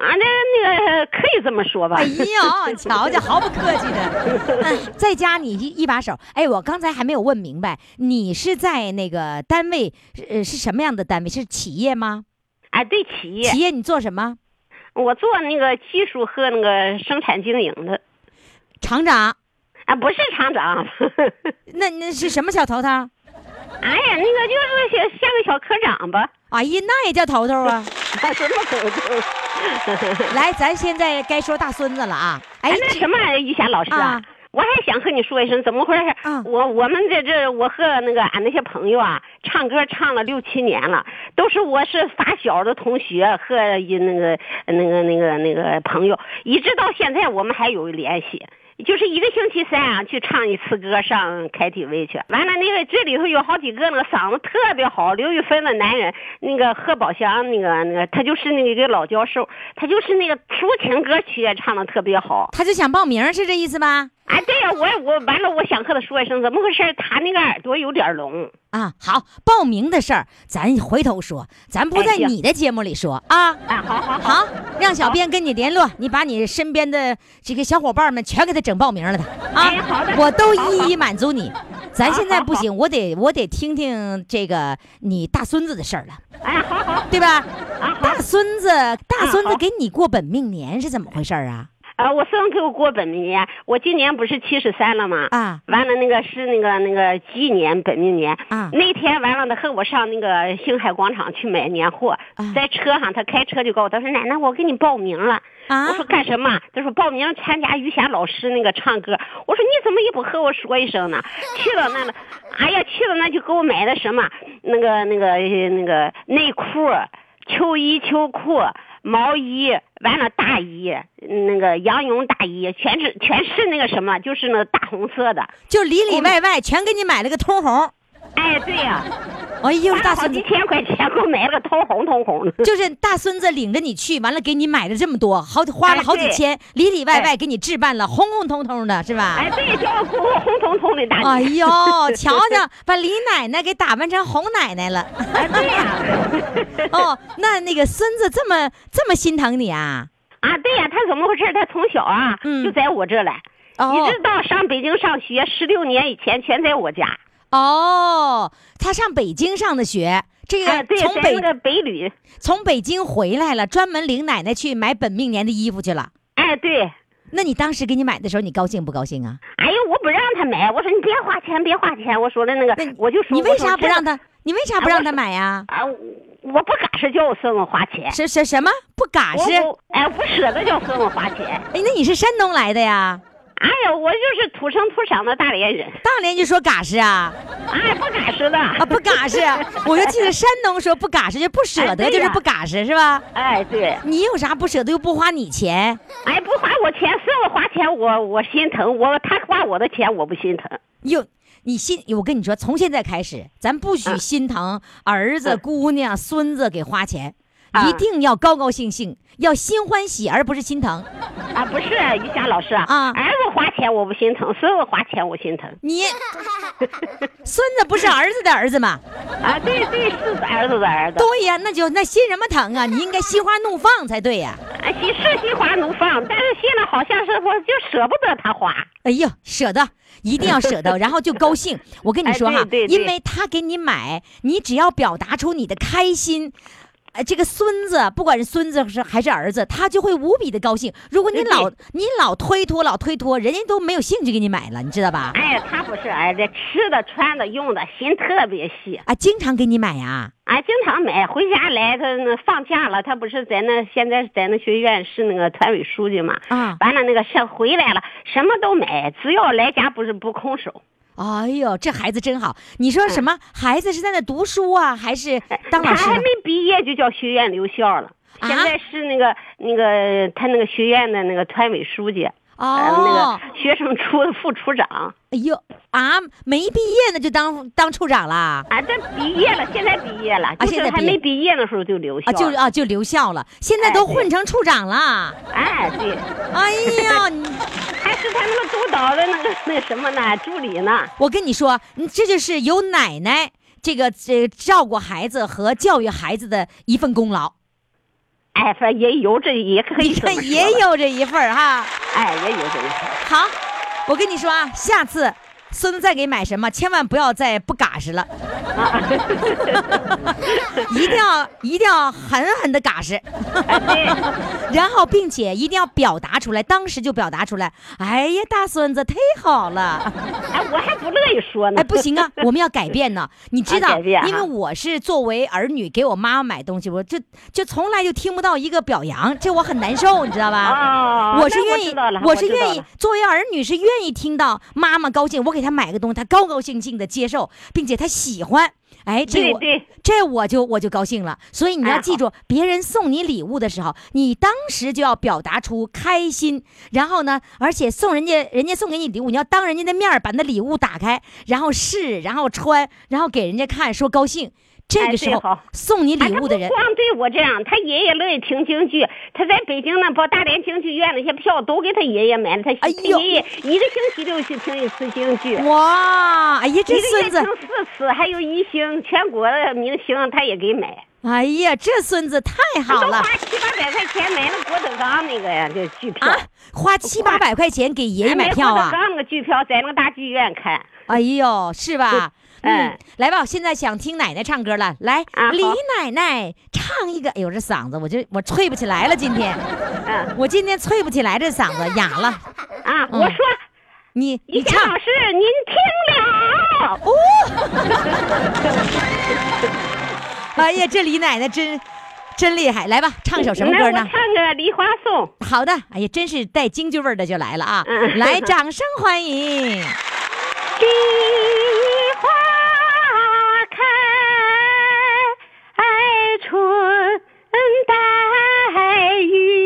[SPEAKER 7] 啊，那那个可以这么说吧。
[SPEAKER 1] 哎呀，*laughs* 瞧瞧，毫不客气的。嗯，在家你一一把手。哎，我刚才还没有问明白，你是在那个单位，呃，是什么样的单位？是企业吗？
[SPEAKER 7] 哎，对企业，
[SPEAKER 1] 企业你做什么？
[SPEAKER 7] 我做那个技术和那个生产经营的，
[SPEAKER 1] 厂长？
[SPEAKER 7] 啊，不是厂长。*laughs*
[SPEAKER 1] 那那是什么小头头？*laughs*
[SPEAKER 7] 哎呀，那个就是像像个小科长吧。
[SPEAKER 1] 哎呀，那也叫头头啊！
[SPEAKER 7] 啊，什么头头？*laughs*
[SPEAKER 1] 来，咱现在该说大孙子了啊！哎
[SPEAKER 7] 哎，，那什么，于霞老师啊，
[SPEAKER 1] 啊
[SPEAKER 7] 我还想和你说一声，怎么回事？
[SPEAKER 1] 啊
[SPEAKER 7] 我我们在这，我和那个俺那些朋友啊，唱歌唱了六七年了，都是我是发小的同学和一那个那个那个那个朋友，一直到现在我们还有联系。就是一个星期三啊，去唱一次歌，上 KTV 去。完了，那个这里头有好几个那个嗓子特别好，刘玉芬的男人，那个贺宝祥，那个那个他就是那个一个老教授，他就是那个抒情歌曲也唱的特别好。
[SPEAKER 1] 他就想报名，是这意思吧？
[SPEAKER 7] 哎，对呀、我我完了，我想和他说一声，怎么回事？他那个耳朵有点聋。
[SPEAKER 1] 啊，好，报名的事儿咱回头说，咱不在你的节目里说啊。
[SPEAKER 7] 啊，好好
[SPEAKER 1] 好，让小编跟你联络，你把你身边的这个小伙伴们全给他整报名了的啊
[SPEAKER 7] 哎好的，
[SPEAKER 1] 我都一一满足你。*laughs* 咱现在不行，我得我得听听这个你大孙子的事儿了，
[SPEAKER 7] 哎，好好
[SPEAKER 1] 对吧？
[SPEAKER 7] 啊，
[SPEAKER 1] 大孙子，大孙子给你过本命年是怎么回事儿啊？
[SPEAKER 7] 啊，我孙子给我过本命年，我今年不是七十三了吗？
[SPEAKER 1] 啊，
[SPEAKER 7] 完了，那个是那个那个鸡年本命年
[SPEAKER 1] 啊
[SPEAKER 7] 那天完了，他和我上那个星海广场去买年货，
[SPEAKER 1] 啊
[SPEAKER 7] 在车上他开车就告诉我，他说奶奶，我给你报名了。
[SPEAKER 1] 啊
[SPEAKER 7] 我说干什么？他说报名参加于霞老师那个唱歌。我说你怎么也不和我说一声呢？去了那了，哎呀，去了那就给我买的什么那个那个那个内裤、秋衣秋裤。毛衣完了，大衣那个羊绒大衣，全是全是那个什么，就是那个大红色的。
[SPEAKER 1] 就里里外外全给你买了个通红。
[SPEAKER 7] 哎，对呀、
[SPEAKER 1] 哎呦，大孙子
[SPEAKER 7] 几，千块钱给我买了个通红通红的。
[SPEAKER 1] 就是大孙子领着你去，完了给你买了这么多，好花了好几千，里里外外
[SPEAKER 7] 哎
[SPEAKER 1] 给你置办了，红红彤彤的，是吧？
[SPEAKER 7] 哎，对，叫我给我红彤彤的大
[SPEAKER 1] 哎
[SPEAKER 7] 衣。
[SPEAKER 1] 呦，瞧瞧，把李奶奶给打扮成红奶奶了。
[SPEAKER 7] 哎，对呀、*laughs*
[SPEAKER 1] 哦，那那个孙子这么这么心疼你啊？
[SPEAKER 7] 啊，对呀、他怎么回事？他从小啊、
[SPEAKER 1] 嗯
[SPEAKER 7] 就在我这来，
[SPEAKER 1] 哦
[SPEAKER 7] 一直到上北京上学，十六年以前全在我家。
[SPEAKER 1] 哦，他上北京上的学，这个从北
[SPEAKER 7] 北旅。
[SPEAKER 1] 从北京回来了，专门领奶奶去买本命年的衣服去了。
[SPEAKER 7] 哎，对。
[SPEAKER 1] 那你当时给你买的时候，你高兴不高兴啊？
[SPEAKER 7] 哎呦，我不让他买，我说你别花钱，别花钱。我说的那个，我就说
[SPEAKER 1] 你为啥不让他？你为啥不让他买呀、
[SPEAKER 7] 啊？我我不嘎实叫我孙子花钱，
[SPEAKER 1] 什什什么不嘎
[SPEAKER 7] 我
[SPEAKER 1] 实？
[SPEAKER 7] 哎不舍得叫孙子花钱。
[SPEAKER 1] 哎，那你是山东来的呀？
[SPEAKER 7] 哎呀，我就是土生土长的大连人，
[SPEAKER 1] 大连就说嘎实啊？
[SPEAKER 7] 哎不嘎实的。
[SPEAKER 1] 啊，不嘎实，我就记得山东说不嘎实就不舍得，
[SPEAKER 7] 哎
[SPEAKER 1] 就是不嘎实是吧？
[SPEAKER 7] 哎对，
[SPEAKER 1] 你有啥不舍得又不花你钱？
[SPEAKER 7] 哎不花我钱，是我花钱我我心疼，我他花我的钱我不心疼。
[SPEAKER 1] 哟，你心，我跟你说，从现在开始，咱不许
[SPEAKER 7] 嗯
[SPEAKER 1] 心疼儿子、
[SPEAKER 7] 嗯
[SPEAKER 1] 姑娘、孙子给花钱，
[SPEAKER 7] 啊
[SPEAKER 1] 一定要高高兴兴，要心欢喜，而不是心疼。
[SPEAKER 7] 啊，不是于霞老师
[SPEAKER 1] 啊
[SPEAKER 7] 儿子花钱我不心疼，孙子花钱我心疼。
[SPEAKER 1] 你孙子不是儿子的儿子吗？
[SPEAKER 7] 啊，对对，是儿子的儿子，
[SPEAKER 1] 对呀，那就那心什么疼啊？你应该心花怒放才对呀。
[SPEAKER 7] 啊，心是心花怒放，但是现在好像是我就舍不得他花。
[SPEAKER 1] 哎呀，舍得，一定要舍得，*laughs* 然后就高兴。我跟你说哈，
[SPEAKER 7] 哎对对对
[SPEAKER 1] 因为他给你买，你只要表达出你的开心。呃，这个孙子，不管是孙子是还是儿子，他就会无比的高兴。如果你老你老推脱，老推脱，人家都没有兴趣给你买了，你知道吧？
[SPEAKER 7] 哎，他不是哎，这，吃的、穿的、用的，心特别细。
[SPEAKER 1] 啊，经常给你买呀、
[SPEAKER 7] 啊，经常买，回家来他那放假了，他不是在那现在在那学院是那个团委书记嘛？
[SPEAKER 1] 啊
[SPEAKER 7] 完了那个是回来了，什么都买，只要来家不是不空手。
[SPEAKER 1] 哎呦，这孩子真好。你说什么？孩子是在那读书啊，还是当老师
[SPEAKER 7] 他还没？毕业就叫学院留校了，
[SPEAKER 1] 啊
[SPEAKER 7] 现在是那个那个他那个学院的那个团委书记，呃，那
[SPEAKER 1] 哦，
[SPEAKER 7] 个学生处的副处长。
[SPEAKER 1] 哎呦啊，没毕业呢就当当处长啦？
[SPEAKER 7] 啊，这毕业了，现在毕业了，就
[SPEAKER 1] 啊现在
[SPEAKER 7] 还没毕业的时候就留校
[SPEAKER 1] 啊，就啊就留校了，现在都混成处长了。
[SPEAKER 7] 哎，对，
[SPEAKER 1] 哎呀，*laughs* 你
[SPEAKER 7] 还是他那个督导的那个那个什么呢，助理呢。
[SPEAKER 1] 我跟你说，你这就是有奶奶这个这照顾孩子和教育孩子的一份功劳。
[SPEAKER 7] 哎，反正也有这也可以
[SPEAKER 1] 也，有这一份儿哈。
[SPEAKER 7] 哎，也有这一份。
[SPEAKER 1] 好，我跟你说啊，下次孙子再给买什么，千万不要再不嘎实了，*laughs* 一定要一定要狠狠的嘎实，然后并且一定要表达出来，当时就表达出来。哎呀，大孙子忒好了。
[SPEAKER 7] 哎，我还不乐意说呢。
[SPEAKER 1] 哎，不行啊，*laughs* 我们要改变呢。你知道，因为我是作为儿女给我妈妈买东西，我就就从来就听不到一个表扬，这我很难受，你知道吧？我是愿意我是愿意作为儿女是愿意听到妈妈高兴，我给她买个东西，他高高兴兴的接受，并且他喜欢。哎，这我这我就我就高兴了。所以你要
[SPEAKER 7] 哎
[SPEAKER 1] 记住，别人送你礼物的时候，你当时就要表达出开心。然后呢，而且送人家人家送给你礼物，你要当人家的面儿把那礼物打开，然后试，然后穿，然后给人家看，说高兴。这
[SPEAKER 7] 哎
[SPEAKER 1] 个时候
[SPEAKER 7] 对
[SPEAKER 1] 送你礼物的人
[SPEAKER 7] 不，光对我这样，他爷爷乐意听京剧，他在北京呢，把大连京剧院那些票都给他爷爷买了，他
[SPEAKER 1] 哎
[SPEAKER 7] 他爷爷一个星期就去听一次京剧。
[SPEAKER 1] 哇，哎呀，这
[SPEAKER 7] 一个
[SPEAKER 1] 孙子
[SPEAKER 7] 月听，四次，还有一星全国的明星他也给买，
[SPEAKER 1] 哎呀，这孙子太好了
[SPEAKER 7] 都花七八百块钱买了郭德纲那个呀，这剧票。
[SPEAKER 1] 啊！花七八百块钱给爷爷
[SPEAKER 7] 哎
[SPEAKER 1] 买票啊
[SPEAKER 7] 郭德！纲那个剧票在那个大剧院看。
[SPEAKER 1] 哎呦，是吧？嗯
[SPEAKER 7] 哎，
[SPEAKER 1] 来吧，我现在想听奶奶唱歌了，来，李奶奶唱一个。哎呦，这嗓子我就我吹不起来了，今天
[SPEAKER 7] 嗯
[SPEAKER 1] 我今天吹不起来，这嗓子哑了。
[SPEAKER 7] 啊，
[SPEAKER 1] 嗯
[SPEAKER 7] 我说
[SPEAKER 1] 你
[SPEAKER 7] 于
[SPEAKER 1] 你唱
[SPEAKER 7] 老师，您听了。
[SPEAKER 1] 哦 *laughs* 哎呀，这李奶奶真真厉害，来吧，唱首什么歌呢？
[SPEAKER 7] 唱个《梨花颂》。
[SPEAKER 1] 好的，哎呀，真是带京剧味的就来了啊！
[SPEAKER 7] 嗯
[SPEAKER 1] 来，掌声欢迎。*laughs*
[SPEAKER 7] 梨花春带雨，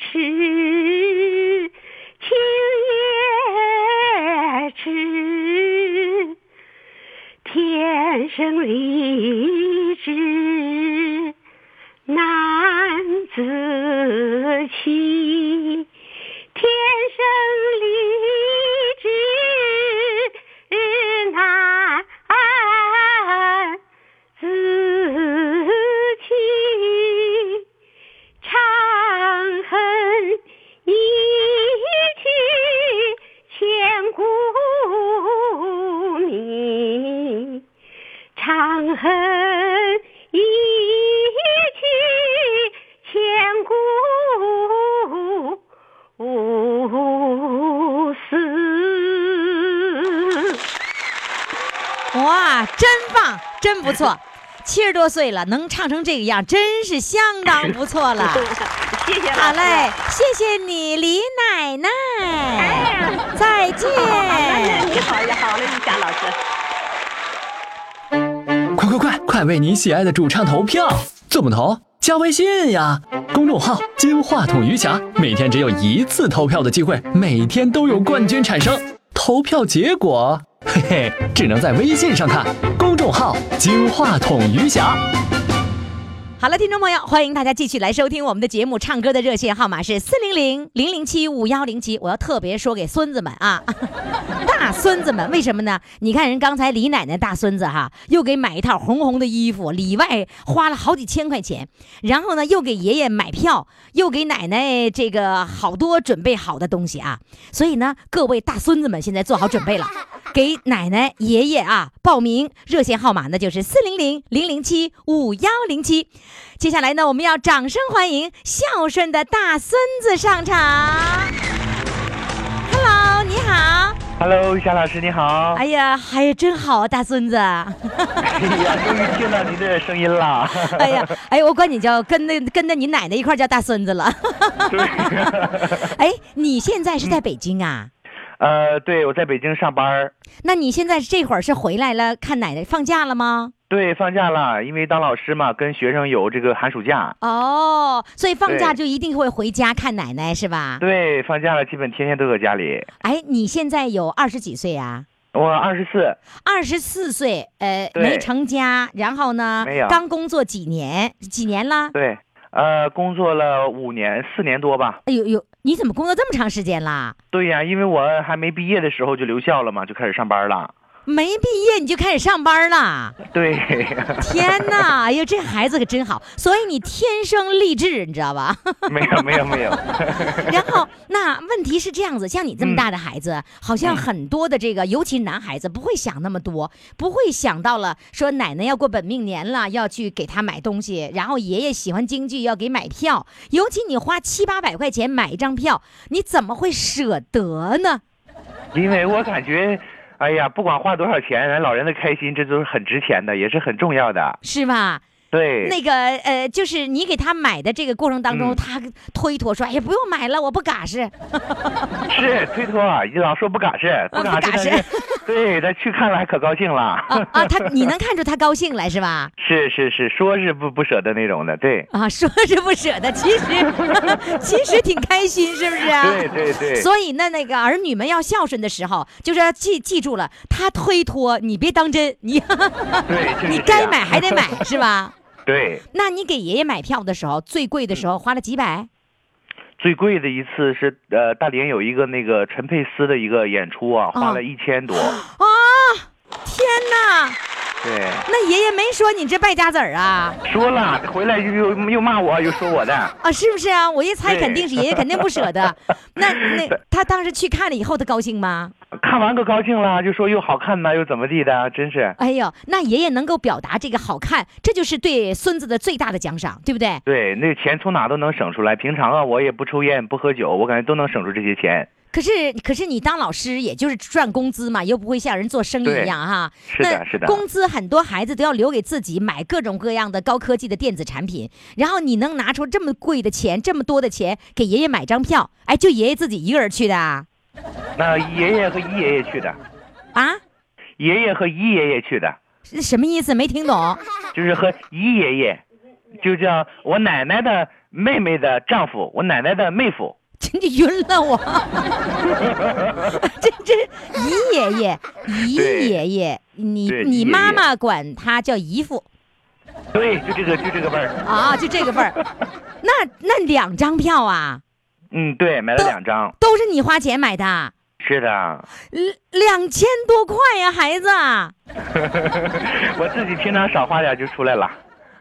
[SPEAKER 7] 迟，
[SPEAKER 1] 十多岁了，能唱成这个样，真是相当不错了。*laughs*
[SPEAKER 7] 谢谢。
[SPEAKER 1] 好嘞，谢谢你，李奶奶，再见。
[SPEAKER 7] 你好呀，好嘞，于霞老师。
[SPEAKER 4] 快快快，快为你喜爱的主唱投票！怎么投？加微信呀，公众号“金话筒余霞”，每天只有一次投票的机会，每天都有冠军产生。投票结果，嘿嘿，只能在微信上看。六号“金话筒余霞”。
[SPEAKER 1] 好了，听众朋友，欢迎大家继续来收听我们的节目。唱歌的热线号码是四零零零零七五幺零七。我要特别说给孙子们啊，*laughs* 大孙子们，为什么呢？你看人刚才李奶奶大孙子哈，又给买一套红红的衣服，里外花了好几千块钱，然后呢又给爷爷买票，又给奶奶这个好多准备好的东西啊。所以呢，各位大孙子们现在做好准备了，给奶奶爷爷啊报名热线号码呢就是四零零零零七五幺零七。接下来呢，我们要掌声欢迎孝顺的大孙子上场。Hello，你好。
[SPEAKER 5] Hello，夏老师你好。
[SPEAKER 1] 哎呀，哎呀，真好啊，大孙子。
[SPEAKER 5] 哎呀，终于听到您的声音了。*laughs*
[SPEAKER 1] 哎呀，哎呀，我管你叫跟那跟着你奶奶一块叫大孙子了。*laughs* 哎，你现在是在北京啊？
[SPEAKER 5] 呃，对，我在北京上班儿
[SPEAKER 1] 那你现在这会儿是回来了看奶奶放假了吗？
[SPEAKER 5] 对，放假了，因为当老师嘛，跟学生有这个寒暑假。
[SPEAKER 1] 哦，所以放假就一定会回家看奶奶是吧？
[SPEAKER 5] 对，放假了，基本天天都在家里。
[SPEAKER 1] 哎，你现在有二十几岁啊？
[SPEAKER 5] 我二十四，
[SPEAKER 1] 二十四岁，呃，没成家，然后呢
[SPEAKER 5] 没有，
[SPEAKER 1] 刚工作几年？几年了？
[SPEAKER 5] 对，呃，工作了五年，四年多吧。
[SPEAKER 1] 哎呦呦，你怎么工作这么长时间啦？
[SPEAKER 5] 对呀，因为我还没毕业的时候就留校了嘛，就开始上班了。
[SPEAKER 1] 没毕业你就开始上班了。
[SPEAKER 8] 对，
[SPEAKER 1] 天哪！哎呦，这孩子可真好，所以你天生丽质，你知道吧？
[SPEAKER 8] 没有没有没有，*laughs*
[SPEAKER 1] 然后，那问题是这样子，像你这么大的孩子，好像很多的这个，尤其男孩子不会想那么多，不会想到了说奶奶要过本命年了，要去给他买东西，然后爷爷喜欢京剧要给买票，尤其你花七八百块钱买一张票，你怎么会舍得呢？
[SPEAKER 8] 因为我感觉，哎呀，不管花多少钱，咱老人的开心，这都是很值钱的，也是很重要的。
[SPEAKER 1] 是吧？
[SPEAKER 8] 对，
[SPEAKER 1] 那个呃，就是你给他买的这个过程当中，
[SPEAKER 8] 嗯
[SPEAKER 1] 他推脱说：“哎呀，不用买了，我不嘎实。*laughs*
[SPEAKER 8] 是推脱，老说不嘎实，不嘎
[SPEAKER 1] 实
[SPEAKER 8] 对他去看了还可高兴了。
[SPEAKER 1] 啊啊，他 *laughs* 你能看出他高兴来是吧？
[SPEAKER 8] 是是是，说是不不舍得那种的，对，
[SPEAKER 1] 啊，说是不舍得，其实其实挺开心，是不是啊？
[SPEAKER 8] 对对对
[SPEAKER 1] 所以那，那个儿女们要孝顺的时候，就是要记记住了，他推脱，你别当真，你你该买还得买，*laughs* 是吧？
[SPEAKER 8] 对，
[SPEAKER 1] 那你给爷爷买票的时候，最贵的时候花了几百？
[SPEAKER 8] 最贵的一次是呃，大连有一个那个陈佩斯的一个演出啊，花了一千多，
[SPEAKER 1] 啊！天哪！
[SPEAKER 8] 对，
[SPEAKER 1] 那爷爷没说你这败家子儿啊？
[SPEAKER 8] 说了回来又又又骂我，又说我的，
[SPEAKER 1] 啊，是不是啊？我一猜肯定是爷爷，肯定不舍得。*laughs* 那那他当时去看了以后，他高兴吗？
[SPEAKER 8] 看完可高兴了，就说又好看呐，又怎么地的，真是。
[SPEAKER 1] 哎呦，那爷爷能够表达这个好看，这就是对孙子的最大的奖赏，对不对？
[SPEAKER 8] 对，那钱从哪都能省出来。平常啊，我也不抽烟不喝酒，我感觉都能省出这些钱。
[SPEAKER 1] 可是，可是你当老师也就是赚工资嘛，又不会像人做生意一样哈。
[SPEAKER 8] 是的是的
[SPEAKER 1] 工资很多孩子都要留给自己买各种各样的高科技的电子产品，然后你能拿出这么贵的钱，这么多的钱给爷爷买张票，哎，就爷爷自己一个人去的啊？
[SPEAKER 8] 那爷爷和姨爷爷去的，
[SPEAKER 1] 啊？
[SPEAKER 8] 爷爷和姨爷爷去的，
[SPEAKER 1] 是什么意思？没听懂。
[SPEAKER 8] 就是和姨爷爷，就叫我奶奶的妹妹的丈夫，我奶奶的妹夫。
[SPEAKER 1] 真的晕了我，*laughs* 这这姨爷爷，姨爷爷，你你妈妈管他叫姨父
[SPEAKER 8] 对，就这个就这个味儿。
[SPEAKER 1] 啊，就这个味儿。那那两张票啊，
[SPEAKER 8] 嗯，对，买了两张。
[SPEAKER 1] 都是你花钱买的，
[SPEAKER 8] 是的，
[SPEAKER 1] 两两千多块呀，孩子。*laughs*
[SPEAKER 8] 我自己平常少花点就出来了。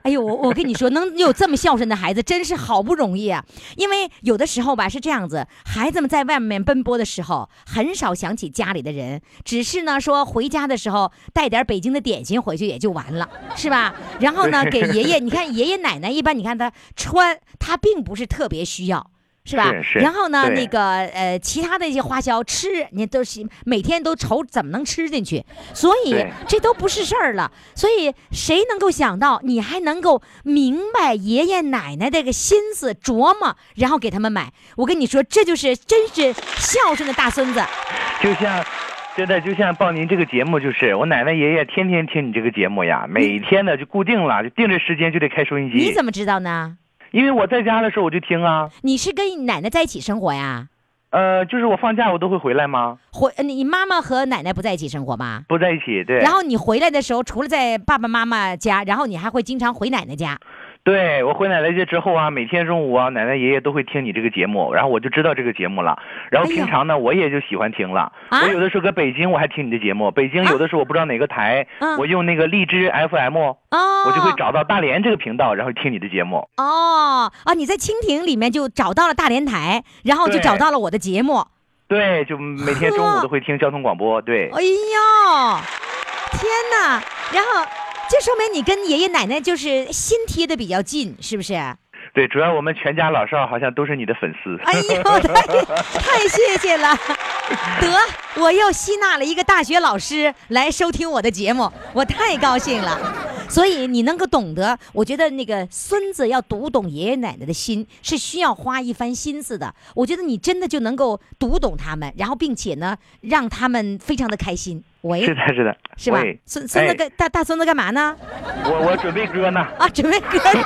[SPEAKER 1] 哎呦，我我跟你说，能有这么孝顺的孩子，真是好不容易啊！因为有的时候吧是这样子，孩子们在外面奔波的时候，很少想起家里的人，只是呢说回家的时候带点北京的点心回去也就完了，是吧？然后呢，给爷爷，你看爷爷奶奶一般，你看他穿，他并不是特别需要。是吧？
[SPEAKER 8] 是是
[SPEAKER 1] 然后呢，那个呃，其他的一些花销吃，你都是每天都愁怎么能吃进去，所以这都不是事儿了。所以谁能够想到，你还能够明白爷爷奶奶这个心思琢磨，然后给他们买？我跟你说，这就是真是孝顺的大孙子。
[SPEAKER 8] 就像，真的就像报您这个节目，就是我奶奶爷爷天天听你这个节目呀，每天呢就固定了，就定这时间就得开收音机。
[SPEAKER 1] 你怎么知道呢？
[SPEAKER 8] 因为我在家的时候我就听啊，
[SPEAKER 1] 你是跟你奶奶在一起生活呀？
[SPEAKER 8] 呃，就是我放假我都会回来吗？
[SPEAKER 1] 回呃你妈妈和奶奶不在一起生活吗？
[SPEAKER 8] 不在一起，对。
[SPEAKER 1] 然后你回来的时候，除了在爸爸妈妈家，然后你还会经常回奶奶家。
[SPEAKER 8] 对我回奶奶家之后啊，每天中午啊，奶奶爷爷都会听你这个节目，然后我就知道这个节目了。然后平常呢，我也就喜欢听了。
[SPEAKER 1] 啊
[SPEAKER 8] 我有的时候搁北京，我还听你的节目。北京有的时候我不知道哪个台，
[SPEAKER 1] 嗯
[SPEAKER 8] 我用那个荔枝 FM，、
[SPEAKER 1] 哦，
[SPEAKER 8] 我就会找到大连这个频道，然后听你的节目。
[SPEAKER 1] 哦啊！你在蜻蜓里面就找到了大连台，然后就找到了我的节目。
[SPEAKER 8] 对，就每天中午都会听交通广播。对，
[SPEAKER 1] 哎呦，天哪！然后这说明你跟爷爷奶奶就是心贴的比较近，是不是？
[SPEAKER 8] 对，主要我们全家老少好像都是你的粉丝。
[SPEAKER 1] 哎呦，太太谢谢了！*laughs* 得，我又吸纳了一个大学老师来收听我的节目，我太高兴了。所以你能够懂得，我觉得那个孙子要读懂爷爷奶奶的心，是需要花一番心思的。我觉得你真的就能够读懂他们，然后并且呢，让他们非常的开心。喂，
[SPEAKER 8] 是的，是的，
[SPEAKER 1] 是吧？孙孙子
[SPEAKER 8] 哎
[SPEAKER 1] 干大大孙子干嘛呢？
[SPEAKER 8] 我我准备歌呢。
[SPEAKER 1] 啊，准备歌呢。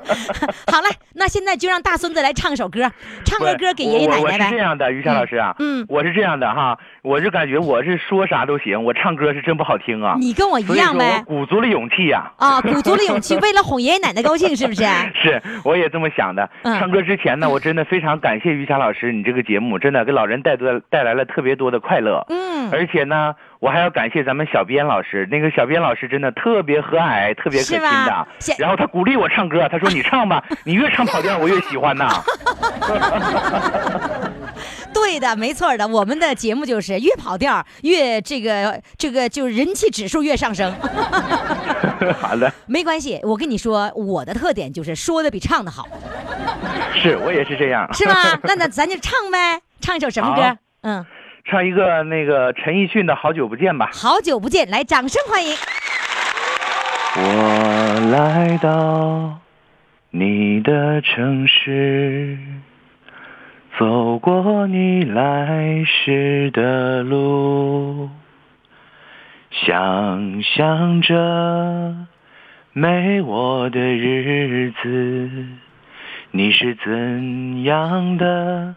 [SPEAKER 1] *laughs* 好嘞，那现在就让大孙子来唱首歌，唱个歌给爷爷奶
[SPEAKER 8] 我我
[SPEAKER 1] 奶呗。
[SPEAKER 8] 是这样的，于霞老师啊，
[SPEAKER 1] 嗯嗯
[SPEAKER 8] 我是这样的哈，我是感觉我是说啥都行，我唱歌是真不好听啊。
[SPEAKER 1] 你跟我一样呗
[SPEAKER 8] 鼓足了勇气呀、
[SPEAKER 1] 啊，鼓足了勇气，*laughs* 为了哄爷爷奶奶高兴，是不是？*laughs*
[SPEAKER 8] 是，我也这么想的。
[SPEAKER 1] 嗯
[SPEAKER 8] 唱歌之前呢，我真的非常感谢于霞老师，你这个节目真的给老人带多带来了特别多的快乐。
[SPEAKER 1] 嗯
[SPEAKER 8] 而且呢，我还要感谢咱们小编老师，那个小编老师真的特别和蔼，特别可亲的。然后他鼓励我唱歌，他说你唱吧，*laughs* 你越唱跑调我越喜欢呐。*laughs*
[SPEAKER 1] 对的，没错的，我们的节目就是越跑调越这个这个就是人气指数越上升。*laughs*
[SPEAKER 8] 好的，
[SPEAKER 1] 没关系，我跟你说，我的特点就是说的比唱的好，
[SPEAKER 8] 是我也是这样，
[SPEAKER 1] 是吧？那那咱就唱呗，唱一首什么歌？嗯，
[SPEAKER 8] 唱一个那个陈奕迅的《好久不见》吧。
[SPEAKER 1] 好久不见，来，掌声欢迎。
[SPEAKER 8] 我来到你的城市，走过你来时的路，想象着没我的日子，你是怎样的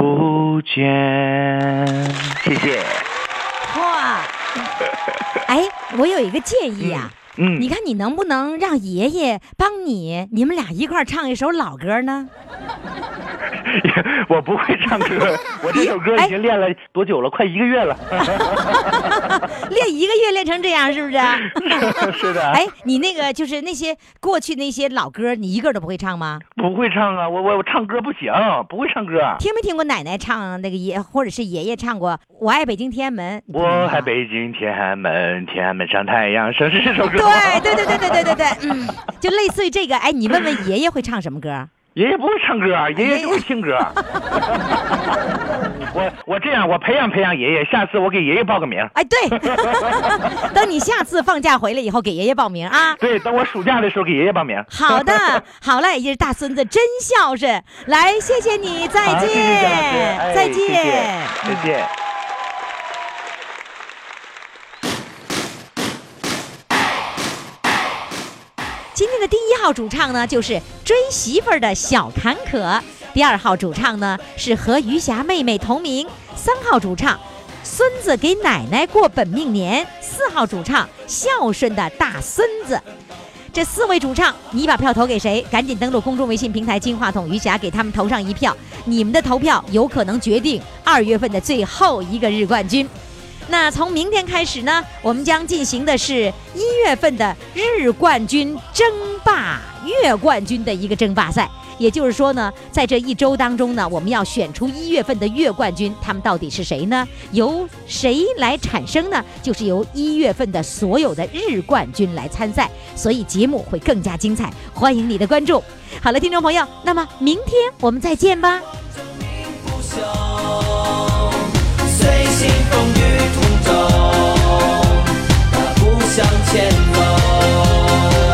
[SPEAKER 8] 不见。谢谢。
[SPEAKER 1] 哇，哎，我有一个建议啊，
[SPEAKER 8] 嗯
[SPEAKER 1] 你看你能不能让爷爷帮你，你们俩一块儿唱一首老歌呢？*laughs*
[SPEAKER 8] 我不会唱歌，*laughs* 我这首歌已经练了多久了？快一个月了。*laughs*
[SPEAKER 1] 练一个月练成这样，是不是？
[SPEAKER 8] 是的。
[SPEAKER 1] 哎，你那个就是那些过去那些老歌，你一个都不会唱吗？
[SPEAKER 8] 不会唱啊，我我我唱歌不行，不会唱歌。
[SPEAKER 1] 听没听过奶奶唱那个爷，或者是爷爷唱过《我爱北京天安门》？
[SPEAKER 8] 我爱北京天安门，天安门上太阳升，是这首歌吗。
[SPEAKER 1] 对对对对对对对对，*laughs* 嗯，就类似于这个。哎，你问问爷爷会唱什么歌？
[SPEAKER 8] 爷爷不会唱歌，爷爷就会听歌。*laughs* 我我这样，我培养培养爷爷，下次我给爷爷报个名。
[SPEAKER 1] 哎，对，*laughs* 等你下次放假回来以后给爷爷报名啊。
[SPEAKER 8] 对，等我暑假的时候给爷爷报名。
[SPEAKER 1] 好的，好嘞，这大孙子真孝顺。来，谢谢你，再见，
[SPEAKER 8] 哎
[SPEAKER 1] 再见。
[SPEAKER 8] 谢谢再见。
[SPEAKER 1] 今天的第一号主唱呢，就是追媳妇儿的小坎坷；第二号主唱呢是和余霞妹妹同名；三号主唱孙子给奶奶过本命年；四号主唱孝顺的大孙子。这四位主唱，你把票投给谁？赶紧登录公众微信平台“金话筒余霞”，给他们投上一票。你们的投票有可能决定二月份的最后一个日冠军。那从明天开始呢，我们将进行的是一月份的日冠军争霸月冠军的一个争霸赛。也就是说呢，在这一周当中呢，我们要选出一月份的月冠军，他们到底是谁呢？由谁来产生呢？就是由一月份的所有的日冠军来参赛，所以节目会更加精彩。欢迎你的关注。好了，听众朋友，那么明天我们再见吧。
[SPEAKER 2] 随风雨。走大步向前走。